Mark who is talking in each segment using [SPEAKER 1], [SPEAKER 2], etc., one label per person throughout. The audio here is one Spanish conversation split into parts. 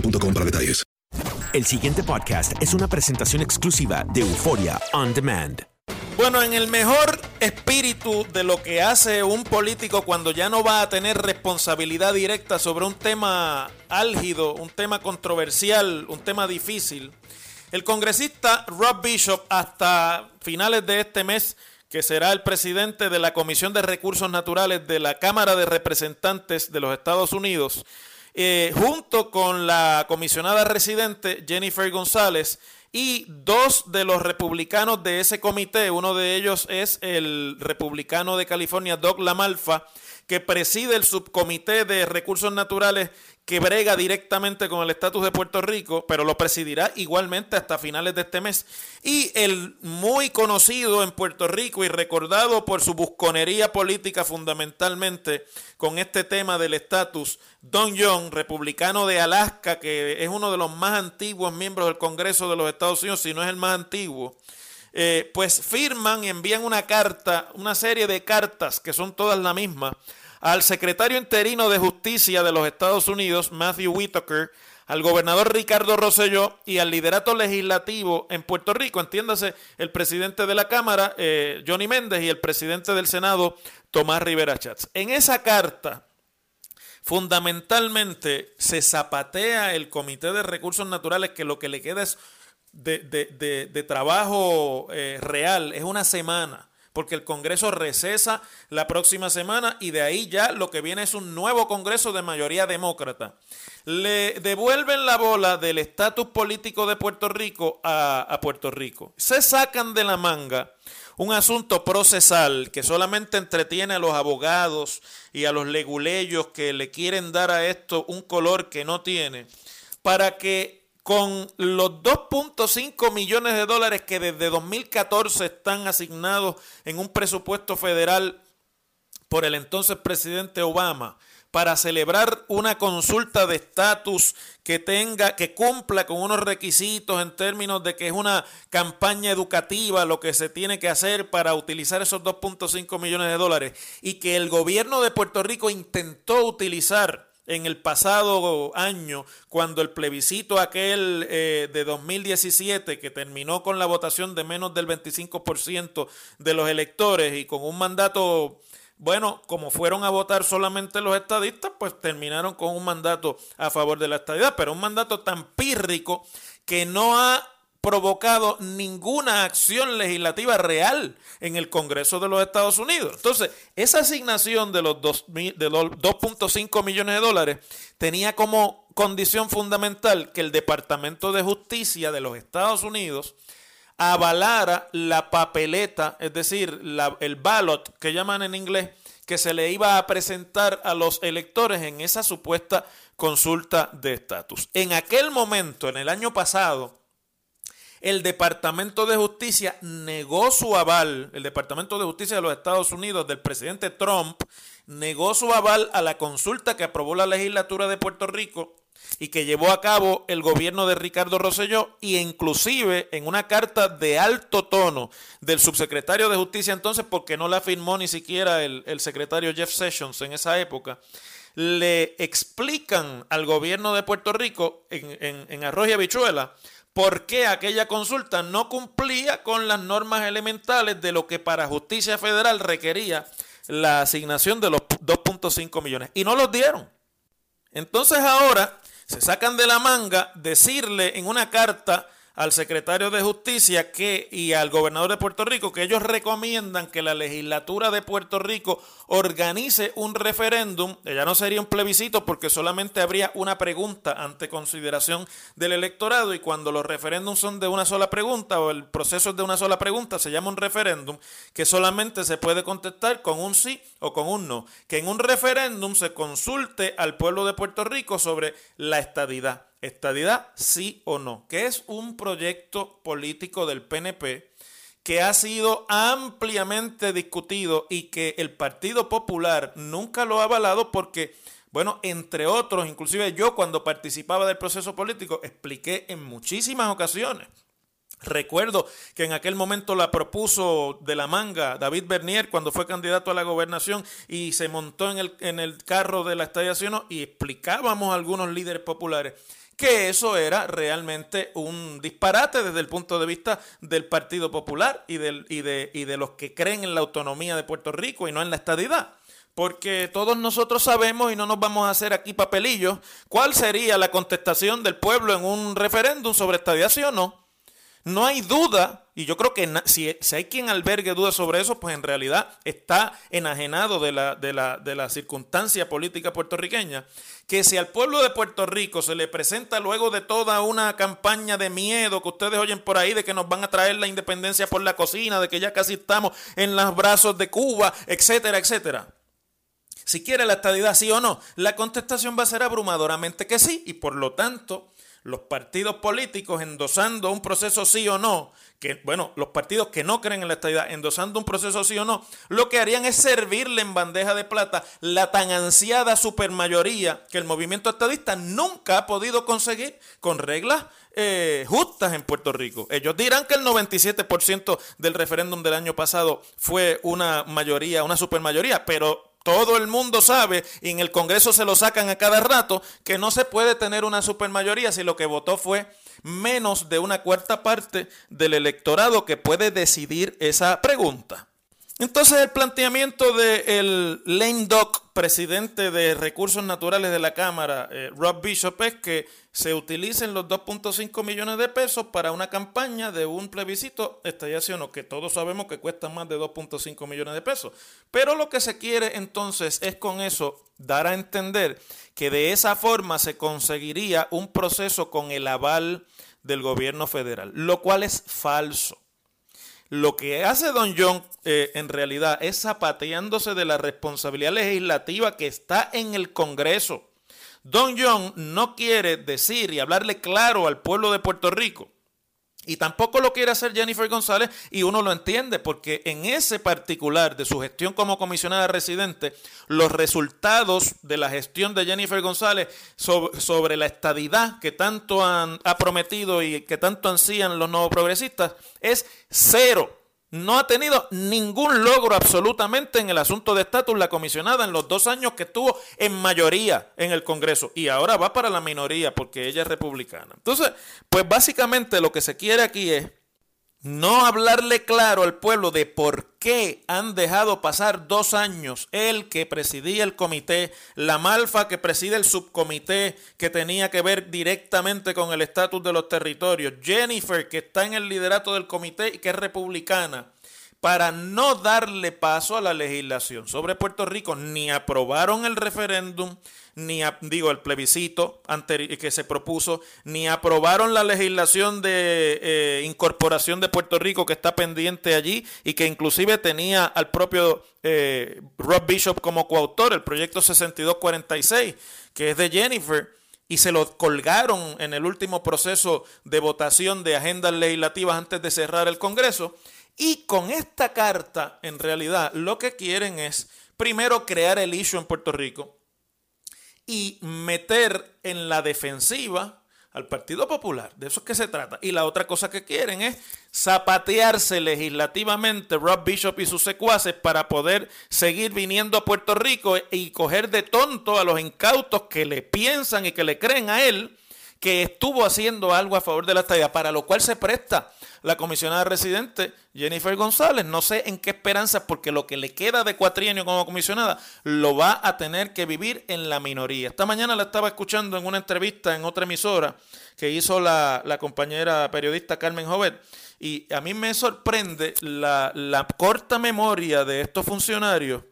[SPEAKER 1] boostmobile.com para detalles.
[SPEAKER 2] El siguiente podcast es una presentación exclusiva de Euforia On Demand.
[SPEAKER 3] Bueno, en el mejor espíritu de lo que hace un político cuando ya no va a tener responsabilidad directa sobre un tema álgido, un tema controversial, un tema difícil, el congresista Rob Bishop hasta finales de este mes, que será el presidente de la Comisión de Recursos Naturales de la Cámara de Representantes de los Estados Unidos, eh, junto con la comisionada residente Jennifer González y dos de los republicanos de ese comité, uno de ellos es el republicano de California, Doug Lamalfa, que preside el subcomité de recursos naturales que brega directamente con el estatus de Puerto Rico, pero lo presidirá igualmente hasta finales de este mes. Y el muy conocido en Puerto Rico y recordado por su busconería política fundamentalmente con este tema del estatus, Don Young, republicano de Alaska, que es uno de los más antiguos miembros del Congreso de los Estados Unidos, si no es el más antiguo. Eh, pues firman y envían una carta, una serie de cartas que son todas la misma, al secretario interino de Justicia de los Estados Unidos, Matthew Whitaker, al gobernador Ricardo Rosselló y al liderato legislativo en Puerto Rico, entiéndase, el presidente de la Cámara, eh, Johnny Méndez, y el presidente del Senado, Tomás Rivera Chats. En esa carta, fundamentalmente, se zapatea el Comité de Recursos Naturales, que lo que le queda es de, de, de, trabajo eh, real, es una semana porque el Congreso recesa la próxima semana y de ahí ya lo que viene es un nuevo Congreso de mayoría demócrata. Le devuelven la bola del estatus político de Puerto Rico a, a, Puerto Rico. Se sacan de la manga un asunto procesal que solamente entretiene a los abogados y a los leguleyos que le quieren dar a esto un color que no tiene, para que con los 2.5 millones de dólares que desde 2014 están asignados en un presupuesto federal por el entonces presidente Obama para celebrar una consulta de estatus que tenga que cumpla con unos requisitos en términos de que es una campaña educativa lo que se tiene que hacer para utilizar esos 2.5 millones de dólares y que el gobierno de Puerto Rico intentó utilizar en el pasado año, cuando el plebiscito aquel eh, de 2017, que terminó con la votación de menos del 25% de los electores y con un mandato, bueno, como fueron a votar solamente los estadistas, pues terminaron con un mandato a favor de la estadidad, pero un mandato tan pírrico que no ha provocado ninguna acción legislativa real en el Congreso de los Estados Unidos. Entonces, esa asignación de los 2.5 millones de dólares tenía como condición fundamental que el Departamento de Justicia de los Estados Unidos avalara la papeleta, es decir, el ballot que llaman en inglés, que se le iba a presentar a los electores en esa supuesta consulta de estatus. En aquel momento, en el año pasado, el Departamento de Justicia negó su aval, el Departamento de Justicia de los Estados Unidos del presidente Trump negó su aval a la consulta que aprobó la legislatura de Puerto Rico y que llevó a cabo el gobierno de Ricardo Rosselló y inclusive en una carta de alto tono del subsecretario de Justicia entonces, porque no la firmó ni siquiera el, secretario Jeff Sessions en esa época, le explican al gobierno de Puerto Rico en, en, en y Habichuela por qué aquella consulta no cumplía con las normas elementales de lo que para justicia federal requería la asignación de los 2.5 millones. Y no los dieron. Entonces ahora se sacan de la manga decirle en una carta al secretario de Justicia que, y al gobernador de Puerto Rico que ellos recomiendan que la legislatura de Puerto Rico organice un referéndum. Ya no sería un plebiscito porque solamente habría una pregunta ante consideración del electorado y cuando los referéndums son de una sola pregunta o el proceso es de una sola pregunta, se llama un referéndum que solamente se puede contestar con un sí o con un no. Que en un referéndum se consulte al pueblo de Puerto Rico sobre la estadidad estadidad sí o no, que es un proyecto político del PNP que ha sido ampliamente discutido y que el Partido Popular nunca lo ha avalado porque, bueno, entre otros, inclusive yo cuando participaba del proceso político expliqué en muchísimas ocasiones. Recuerdo que en aquel momento la propuso de la manga David Bernier cuando fue candidato a la gobernación y se montó en el, en el carro de la estación y explicábamos a algunos líderes populares que eso era realmente un disparate desde el punto de vista del Partido Popular y, del, y, de, y de los que creen en la autonomía de Puerto Rico y no en la estadidad. Porque todos nosotros sabemos, y no nos vamos a hacer aquí papelillos, cuál sería la contestación del pueblo en un referéndum sobre estadidad, sí o no. No hay duda, y yo creo que si, hay quien albergue dudas sobre eso, pues en realidad está enajenado de la, de, la, de la circunstancia política puertorriqueña, que si al pueblo de Puerto Rico se le presenta luego de toda una campaña de miedo que ustedes oyen por ahí, de que nos van a traer la independencia por la cocina, de que ya casi estamos en los brazos de Cuba, etcétera, etcétera. Si quiere la estadidad, sí o no, la contestación va a ser abrumadoramente que sí, y por lo tanto los partidos políticos endosando un proceso sí o no, que bueno, los partidos que no creen en la estadidad endosando un proceso sí o no, lo que harían es servirle en bandeja de plata la tan ansiada supermayoría que el movimiento estadista nunca ha podido conseguir con reglas eh, justas en Puerto Rico. Ellos dirán que el 97% del referéndum del año pasado fue una mayoría, una supermayoría, pero todo el mundo sabe, y en el Congreso se lo sacan a cada rato, que no se puede tener una supermayoría si lo que votó fue menos de una cuarta parte del electorado que puede decidir esa pregunta. Entonces el planteamiento del lame duck, presidente de Recursos Naturales de la Cámara, eh, Rob Bishop, es que se utilicen los 2.5 millones de pesos para una campaña de un plebiscito estallación, que todos sabemos que cuesta más de 2.5 millones de pesos. Pero lo que se quiere entonces es con eso dar a entender que de esa forma se conseguiría un proceso con el aval del gobierno federal, lo cual es falso. Lo que hace Don John eh, en realidad es zapateándose de la responsabilidad legislativa que está en el Congreso. Don John no quiere decir y hablarle claro al pueblo de Puerto Rico y tampoco lo quiere hacer Jennifer González y uno lo entiende porque en ese particular de su gestión como comisionada residente, los resultados de la gestión de Jennifer González sobre, la estadidad que tanto han, ha prometido y que tanto ansían los nuevos progresistas es cero no ha tenido ningún logro absolutamente en el asunto de estatus la comisionada en los dos años que estuvo en mayoría en el Congreso y ahora va para la minoría porque ella es republicana. Entonces, pues básicamente lo que se quiere aquí es no hablarle claro al pueblo de por qué han dejado pasar dos años él que presidía el comité, la Malfa que preside el subcomité que tenía que ver directamente con el estatus de los territorios, Jennifer que está en el liderato del comité y que es republicana, para no darle paso a la legislación sobre Puerto Rico, ni aprobaron el referéndum, ni digo el plebiscito que se propuso, ni aprobaron la legislación de eh, incorporación de Puerto Rico que está pendiente allí y que inclusive tenía al propio eh, Rob Bishop como coautor, el proyecto 6246, que es de Jennifer y se lo colgaron en el último proceso de votación de agendas legislativas antes de cerrar el Congreso. Y con esta carta, en realidad, lo que quieren es, primero, crear el issue en Puerto Rico, y meter en la defensiva al Partido Popular. De eso es que se trata. Y la otra cosa que quieren es zapatearse legislativamente Rob Bishop y sus secuaces para poder seguir viniendo a Puerto Rico y coger de tonto a los incautos que le piensan y que le creen a él que estuvo haciendo algo a favor de la estadía, para lo cual se presta la comisionada residente Jennifer González. No sé en qué esperanza, porque lo que le queda de cuatrienio como comisionada lo va a tener que vivir en la minoría. Esta mañana la estaba escuchando en una entrevista en otra emisora que hizo la, compañera periodista Carmen Jovet. Y a mí me sorprende la, la corta memoria de estos funcionarios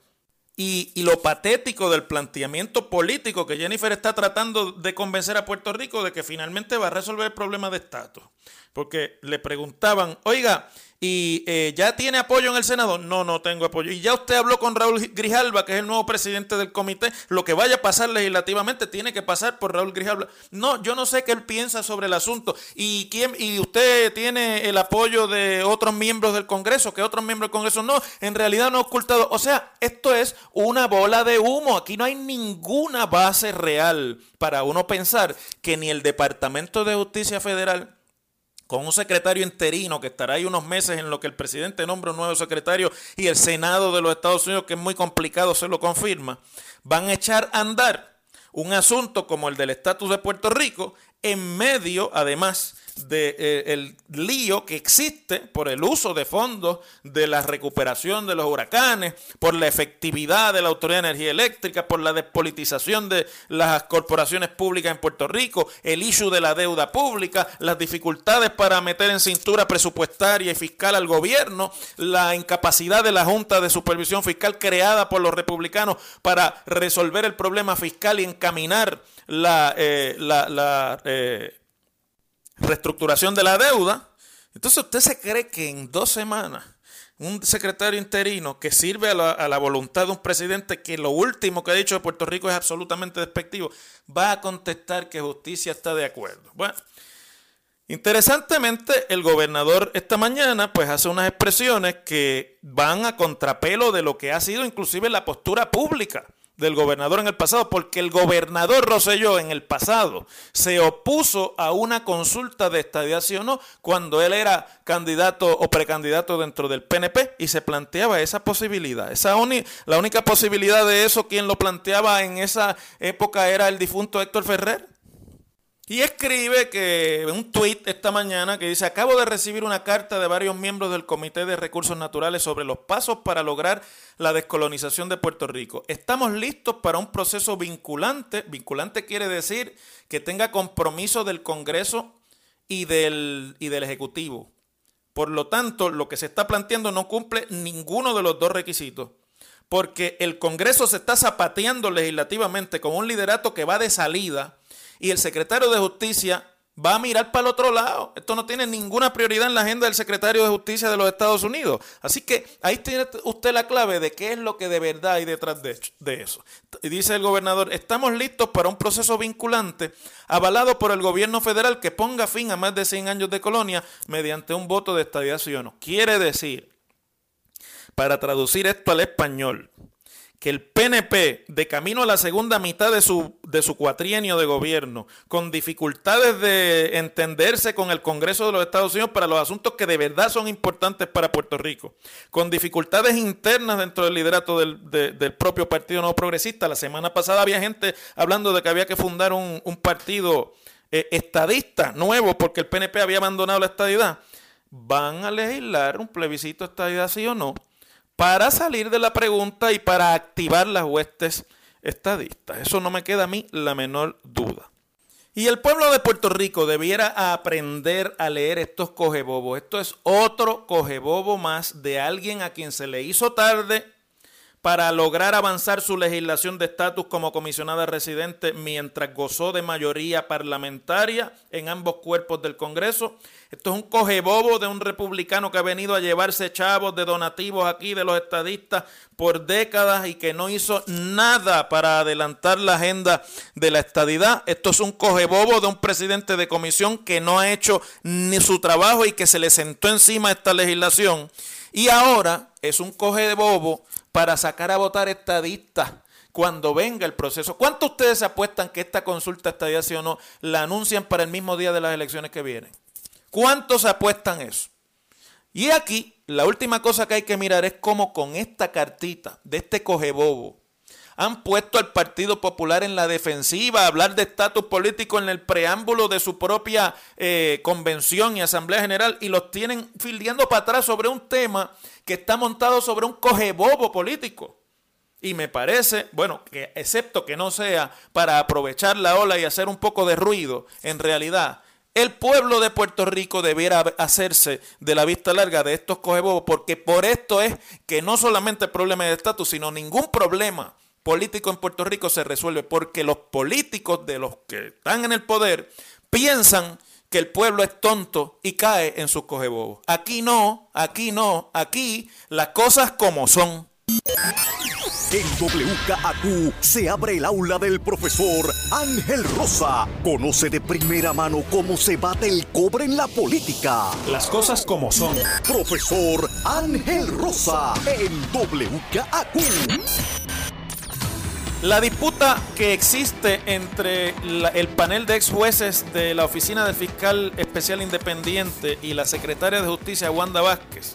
[SPEAKER 3] y, lo patético del planteamiento político que Jennifer está tratando de convencer a Puerto Rico de que finalmente va a resolver el problema de estatus. Porque le preguntaban, oiga, ¿Y eh, ya tiene apoyo en el Senado? No, no tengo apoyo. ¿Y ya usted habló con Raúl Grijalba, que es el nuevo presidente del comité? Lo que vaya a pasar legislativamente tiene que pasar por Raúl Grijalba. No, yo no sé qué él piensa sobre el asunto. ¿Y, quién, y usted tiene el apoyo de otros miembros del Congreso? que otros miembros del Congreso? No, en realidad no ha ocultado. O sea, esto es una bola de humo. Aquí no hay ninguna base real para uno pensar que ni el Departamento de Justicia Federal con un secretario interino que estará ahí unos meses en lo que el presidente nombra un nuevo secretario y el Senado de los Estados Unidos, que es muy complicado, se lo confirma, van a echar a andar un asunto como el del estatus de Puerto Rico en medio, además, del de, eh, lío que existe por el uso de fondos de la recuperación de los huracanes, por la efectividad de la Autoridad de Energía Eléctrica, por la despolitización de las corporaciones públicas en Puerto Rico, el issue de la deuda pública, las dificultades para meter en cintura presupuestaria y fiscal al gobierno, la incapacidad de la Junta de Supervisión Fiscal creada por los republicanos para resolver el problema fiscal y encaminar la, eh, la, eh, reestructuración de la deuda. Entonces usted se cree que en dos semanas un secretario interino que sirve a la, voluntad de un presidente que lo último que ha dicho de Puerto Rico es absolutamente despectivo, va a contestar que justicia está de acuerdo. Bueno, interesantemente el gobernador esta mañana pues hace unas expresiones que van a contrapelo de lo que ha sido inclusive la postura pública del gobernador en el pasado, porque el gobernador Roselló en el pasado se opuso a una consulta de estadía o no cuando él era candidato o precandidato dentro del PNP y se planteaba esa posibilidad. Esa la única posibilidad de eso, quien lo planteaba en esa época era el difunto Héctor Ferrer. Y escribe que un tuit esta mañana que dice, acabo de recibir una carta de varios miembros del Comité de Recursos Naturales sobre los pasos para lograr la descolonización de Puerto Rico. Estamos listos para un proceso vinculante. Vinculante quiere decir que tenga compromiso del Congreso y del, y del Ejecutivo. Por lo tanto, lo que se está planteando no cumple ninguno de los dos requisitos porque el Congreso se está zapateando legislativamente con un liderato que va de salida y el secretario de Justicia va a mirar para el otro lado. Esto no tiene ninguna prioridad en la agenda del secretario de Justicia de los Estados Unidos. Así que ahí tiene usted la clave de qué es lo que de verdad hay detrás de, eso. Y dice el gobernador, estamos listos para un proceso vinculante avalado por el gobierno federal que ponga fin a más de 100 años de colonia mediante un voto de estadiación. Quiere decir, para traducir esto al español, que el PNP, de camino a la segunda mitad de su, de su cuatrienio de gobierno, con dificultades de entenderse con el Congreso de los Estados Unidos para los asuntos que de verdad son importantes para Puerto Rico, con dificultades internas dentro del liderato del, propio Partido No Progresista. La semana pasada había gente hablando de que había que fundar un, partido eh, estadista nuevo porque el PNP había abandonado la estadidad van a legislar un plebiscito estadidad sí o no para salir de la pregunta y para activar las huestes estadistas. Eso no me queda a mí la menor duda. Y el pueblo de Puerto Rico debiera aprender a leer estos cogebobos. Esto es otro cogebobo más de alguien a quien se le hizo tarde para lograr avanzar su legislación de estatus como comisionada residente mientras gozó de mayoría parlamentaria en ambos cuerpos del Congreso. Esto es un cogebobo de un republicano que ha venido a llevarse chavos de donativos aquí de los estadistas por décadas y que no hizo nada para adelantar la agenda de la estadidad. Esto es un cogebobo de un presidente de comisión que no ha hecho ni su trabajo y que se le sentó encima esta legislación. Y ahora es un cogebobo para sacar a votar estadistas cuando venga el proceso. ¿Cuántos ustedes apuestan que esta consulta estadía sí o no la anuncian para el mismo día de las elecciones que vienen? ¿Cuántos se apuestan eso? Y aquí, la última cosa que hay que mirar es cómo con esta cartita de este cogebobo han puesto al Partido Popular en la defensiva, hablar de estatus político en el preámbulo de su propia eh, convención y asamblea general y los tienen fildeando para atrás sobre un tema que está montado sobre un cogebobo político. Y me parece, bueno, que excepto que no sea para aprovechar la ola y hacer un poco de ruido, en realidad el pueblo de Puerto Rico debiera hacerse de la vista larga de estos cogebobos, porque por esto es que no solamente el problema de estatus, sino ningún problema político en Puerto Rico se resuelve, porque los políticos de los que están en el poder piensan que el pueblo es tonto y cae en sus cogebobos. Aquí no, aquí no, aquí las cosas como son.
[SPEAKER 2] En WKAQ se abre el aula del profesor Ángel Rosa. Conoce de primera mano cómo se bate el cobre en la política.
[SPEAKER 3] Las cosas como son.
[SPEAKER 2] Profesor Ángel Rosa en WKAQ.
[SPEAKER 3] La disputa que existe entre el panel de ex jueces de la Oficina del Fiscal Especial Independiente y la secretaria de Justicia, Wanda Vázquez,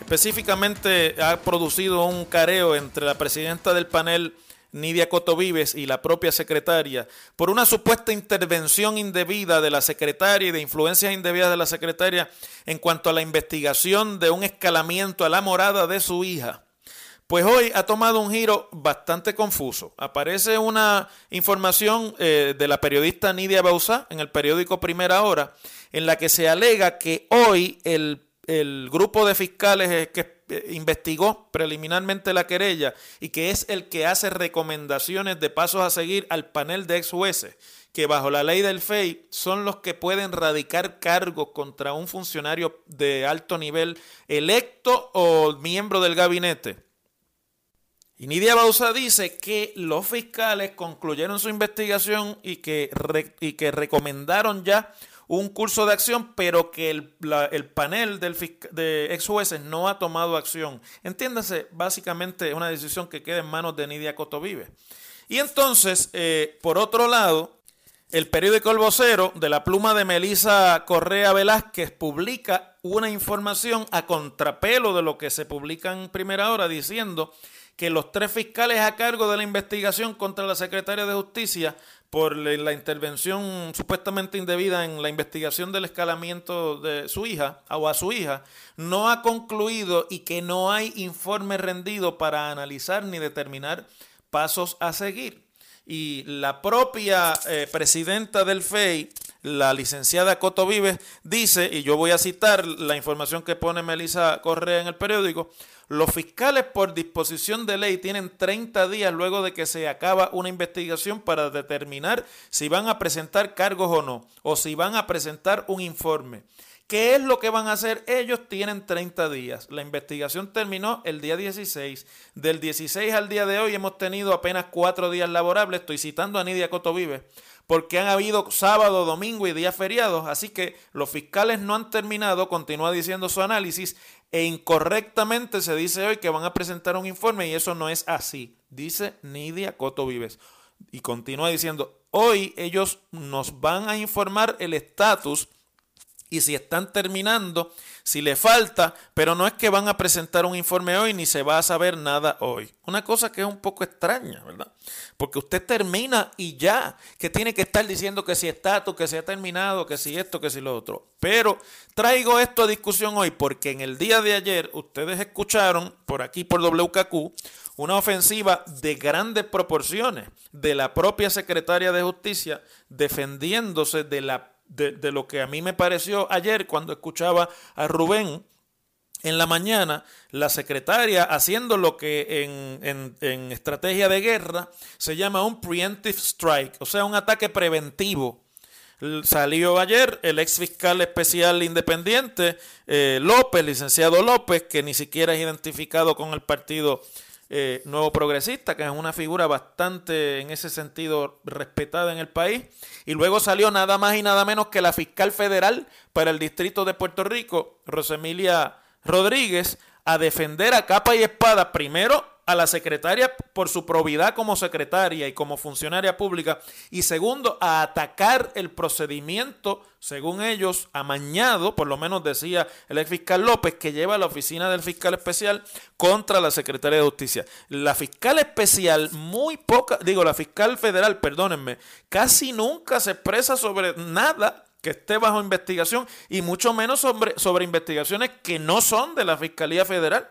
[SPEAKER 3] específicamente ha producido un careo entre la presidenta del panel, Nidia Cotovives, y la propia secretaria por una supuesta intervención indebida de la secretaria y de influencias indebidas de la secretaria en cuanto a la investigación de un escalamiento a la morada de su hija. Pues hoy ha tomado un giro bastante confuso. Aparece una información eh, de la periodista Nidia Bausá en el periódico Primera Hora, en la que se alega que hoy el, grupo de fiscales que eh, investigó preliminarmente la querella y que es el que hace recomendaciones de pasos a seguir al panel de ex jueces, que bajo la ley del FEI son los que pueden radicar cargos contra un funcionario de alto nivel electo o miembro del gabinete y Nidia Bausa dice que los fiscales concluyeron su investigación y que, y que recomendaron ya un curso de acción, pero que el, panel del de ex jueces no ha tomado acción. Entiéndase, básicamente una decisión que queda en manos de Nidia Cotovive. Y entonces, eh, por otro lado, el periódico El Vocero, de la pluma de Melisa Correa Velázquez, publica una información a contrapelo de lo que se publica en primera hora, diciendo que los tres fiscales a cargo de la investigación contra la secretaria de Justicia por la intervención supuestamente indebida en la investigación del escalamiento de su hija o a su hija, no ha concluido y que no hay informe rendido para analizar ni determinar pasos a seguir. Y la propia eh, presidenta del FEI, la licenciada Coto Vives, dice, y yo voy a citar la información que pone Melissa Correa en el periódico, los fiscales por disposición de ley tienen 30 días luego de que se acaba una investigación para determinar si van a presentar cargos o no, o si van a presentar un informe. ¿Qué es lo que van a hacer? Ellos tienen 30 días. La investigación terminó el día 16. Del 16 al día de hoy hemos tenido apenas cuatro días laborables. Estoy citando a Nidia Cotovive porque han habido sábado, domingo y días feriados, así que los fiscales no han terminado, continúa diciendo su análisis, e incorrectamente se dice hoy que van a presentar un informe y eso no es así, dice Nidia Coto Vives. Y continúa diciendo, hoy ellos nos van a informar el estatus y si están terminando, si le falta, pero no es que van a presentar un informe hoy ni se va a saber nada hoy. Una cosa que es un poco extraña, ¿verdad? Porque usted termina y ya, que tiene que estar diciendo que si está, que si ha terminado, que si esto, que si lo otro. Pero traigo esto a discusión hoy porque en el día de ayer ustedes escucharon por aquí por WKQ una ofensiva de grandes proporciones de la propia secretaria de Justicia defendiéndose de la de, lo que a mí me pareció ayer cuando escuchaba a Rubén en la mañana, la secretaria haciendo lo que en, en, estrategia de guerra se llama un preemptive strike, o sea, un ataque preventivo. Salió ayer el ex fiscal especial independiente eh, López, licenciado López, que ni siquiera es identificado con el partido eh, Nuevo Progresista, que es una figura bastante en ese sentido respetada en el país. Y luego salió nada más y nada menos que la fiscal federal para el distrito de Puerto Rico, Rosemilia Rodríguez, a defender a capa y espada primero a la secretaria por su probidad como secretaria y como funcionaria pública y segundo a atacar el procedimiento según ellos amañado, por lo menos decía el ex fiscal López que lleva a la oficina del fiscal especial contra la secretaria de justicia. La fiscal especial muy poca, digo la fiscal federal, perdónenme, casi nunca se expresa sobre nada que esté bajo investigación y mucho menos sobre, sobre investigaciones que no son de la Fiscalía Federal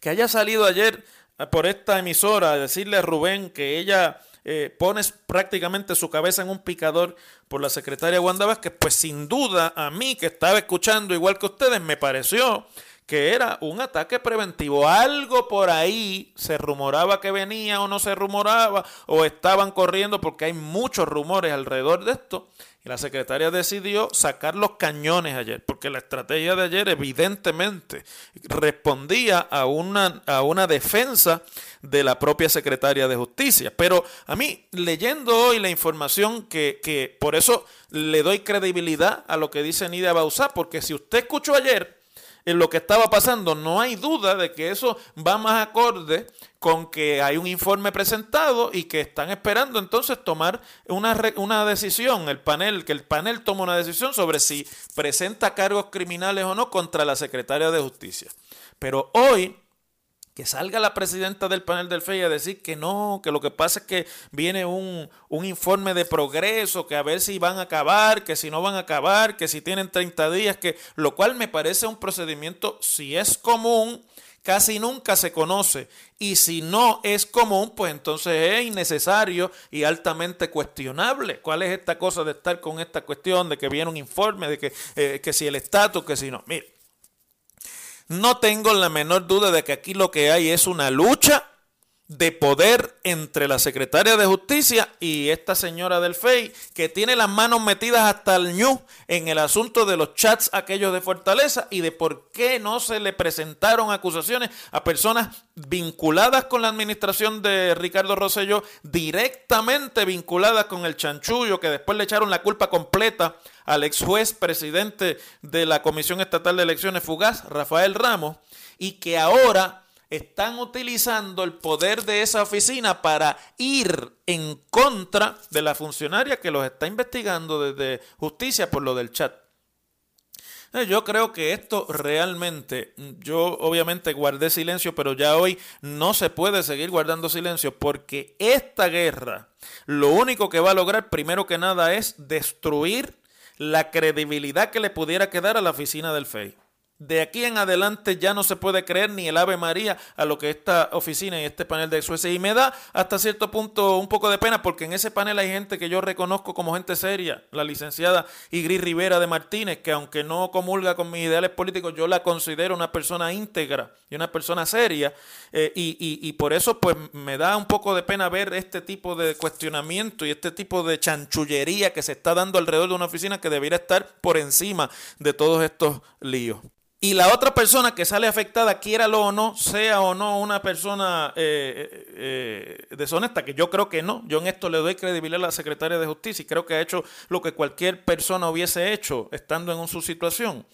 [SPEAKER 3] que haya salido ayer eh, por esta emisora a decirle a Rubén que ella eh, pone prácticamente su cabeza en un picador por la secretaria Wanda Vázquez, pues sin duda a mí que estaba escuchando igual que ustedes me pareció que era un ataque preventivo. Algo por ahí se rumoraba que venía o no se rumoraba o estaban corriendo porque hay muchos rumores alrededor de esto y la secretaria decidió sacar los cañones ayer, porque la estrategia de ayer evidentemente respondía a una, a una defensa de la propia secretaria de justicia. Pero a mí, leyendo hoy la información que, que por eso le doy credibilidad a lo que dice Nidia Bausá, porque si usted escuchó ayer en lo que estaba pasando, no hay duda de que eso va más acorde con que hay un informe presentado y que están esperando entonces tomar una, una decisión, el panel, que el panel toma una decisión sobre si presenta cargos criminales o no contra la secretaria de justicia. Pero hoy que salga la presidenta del panel del FEI a decir que no, que lo que pasa es que viene un, un, informe de progreso, que a ver si van a acabar, que si no van a acabar, que si tienen 30 días, que lo cual me parece un procedimiento, si es común, casi nunca se conoce. Y si no es común, pues entonces es innecesario y altamente cuestionable. ¿Cuál es esta cosa de estar con esta cuestión de que viene un informe, de que, eh, que si el estatus, que si no? Mire, no tengo la menor duda de que aquí lo que hay es una lucha de poder entre la secretaria de justicia y esta señora del FEI que tiene las manos metidas hasta el ñu en el asunto de los chats aquellos de Fortaleza y de por qué no se le presentaron acusaciones a personas vinculadas con la administración de Ricardo Rosselló directamente vinculadas con el chanchullo que después le echaron la culpa completa al ex juez presidente de la Comisión Estatal de Elecciones Fugaz Rafael Ramos y que ahora están utilizando el poder de esa oficina para ir en contra de la funcionaria que los está investigando desde justicia por lo del chat. Eh, yo creo que esto realmente, yo obviamente guardé silencio, pero ya hoy no se puede seguir guardando silencio porque esta guerra lo único que va a lograr primero que nada es destruir la credibilidad que le pudiera quedar a la oficina del FEI. De aquí en adelante ya no se puede creer ni el Ave María a lo que esta oficina y este panel de jueces. Y me da hasta cierto punto un poco de pena porque en ese panel hay gente que yo reconozco como gente seria. La licenciada Igris Rivera de Martínez, que aunque no comulga con mis ideales políticos, yo la considero una persona íntegra y una persona seria. Eh, y, y por eso pues me da un poco de pena ver este tipo de cuestionamiento y este tipo de chanchullería que se está dando alrededor de una oficina que debería estar por encima de todos estos líos y la otra persona que sale afectada, quiéralo o no, sea o no una persona eh, eh, eh, deshonesta, que yo creo que no. Yo en esto le doy credibilidad a la secretaria de Justicia y creo que ha hecho lo que cualquier persona hubiese hecho estando en su situación.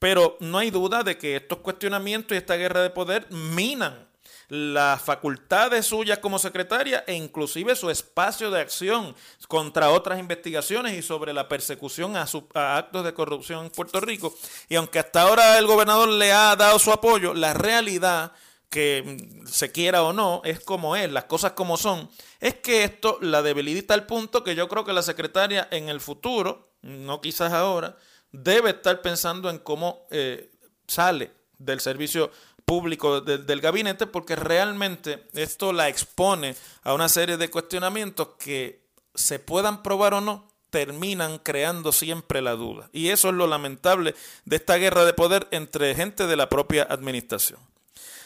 [SPEAKER 3] Pero no hay duda de que estos cuestionamientos y esta guerra de poder minan las facultades suyas como secretaria e inclusive su espacio de acción contra otras investigaciones y sobre la persecución a, a actos de corrupción en Puerto Rico. Y aunque hasta ahora el gobernador le ha dado su apoyo, la realidad que se quiera o no, es como es, las cosas como son, es que esto la debilita al punto que yo creo que la secretaria en el futuro, no quizás ahora, debe estar pensando en cómo eh, sale del servicio público del gabinete porque realmente esto la expone a una serie de cuestionamientos que se puedan probar o no terminan creando siempre la duda. Y eso es lo lamentable de esta guerra de poder entre gente de la propia administración.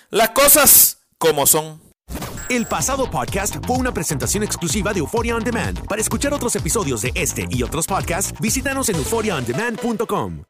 [SPEAKER 3] Las cosas como son.
[SPEAKER 4] El pasado podcast fue una presentación exclusiva de Euphoria On Demand. Para escuchar otros episodios de este y otros podcasts, visítanos en euphoriaondemand.com.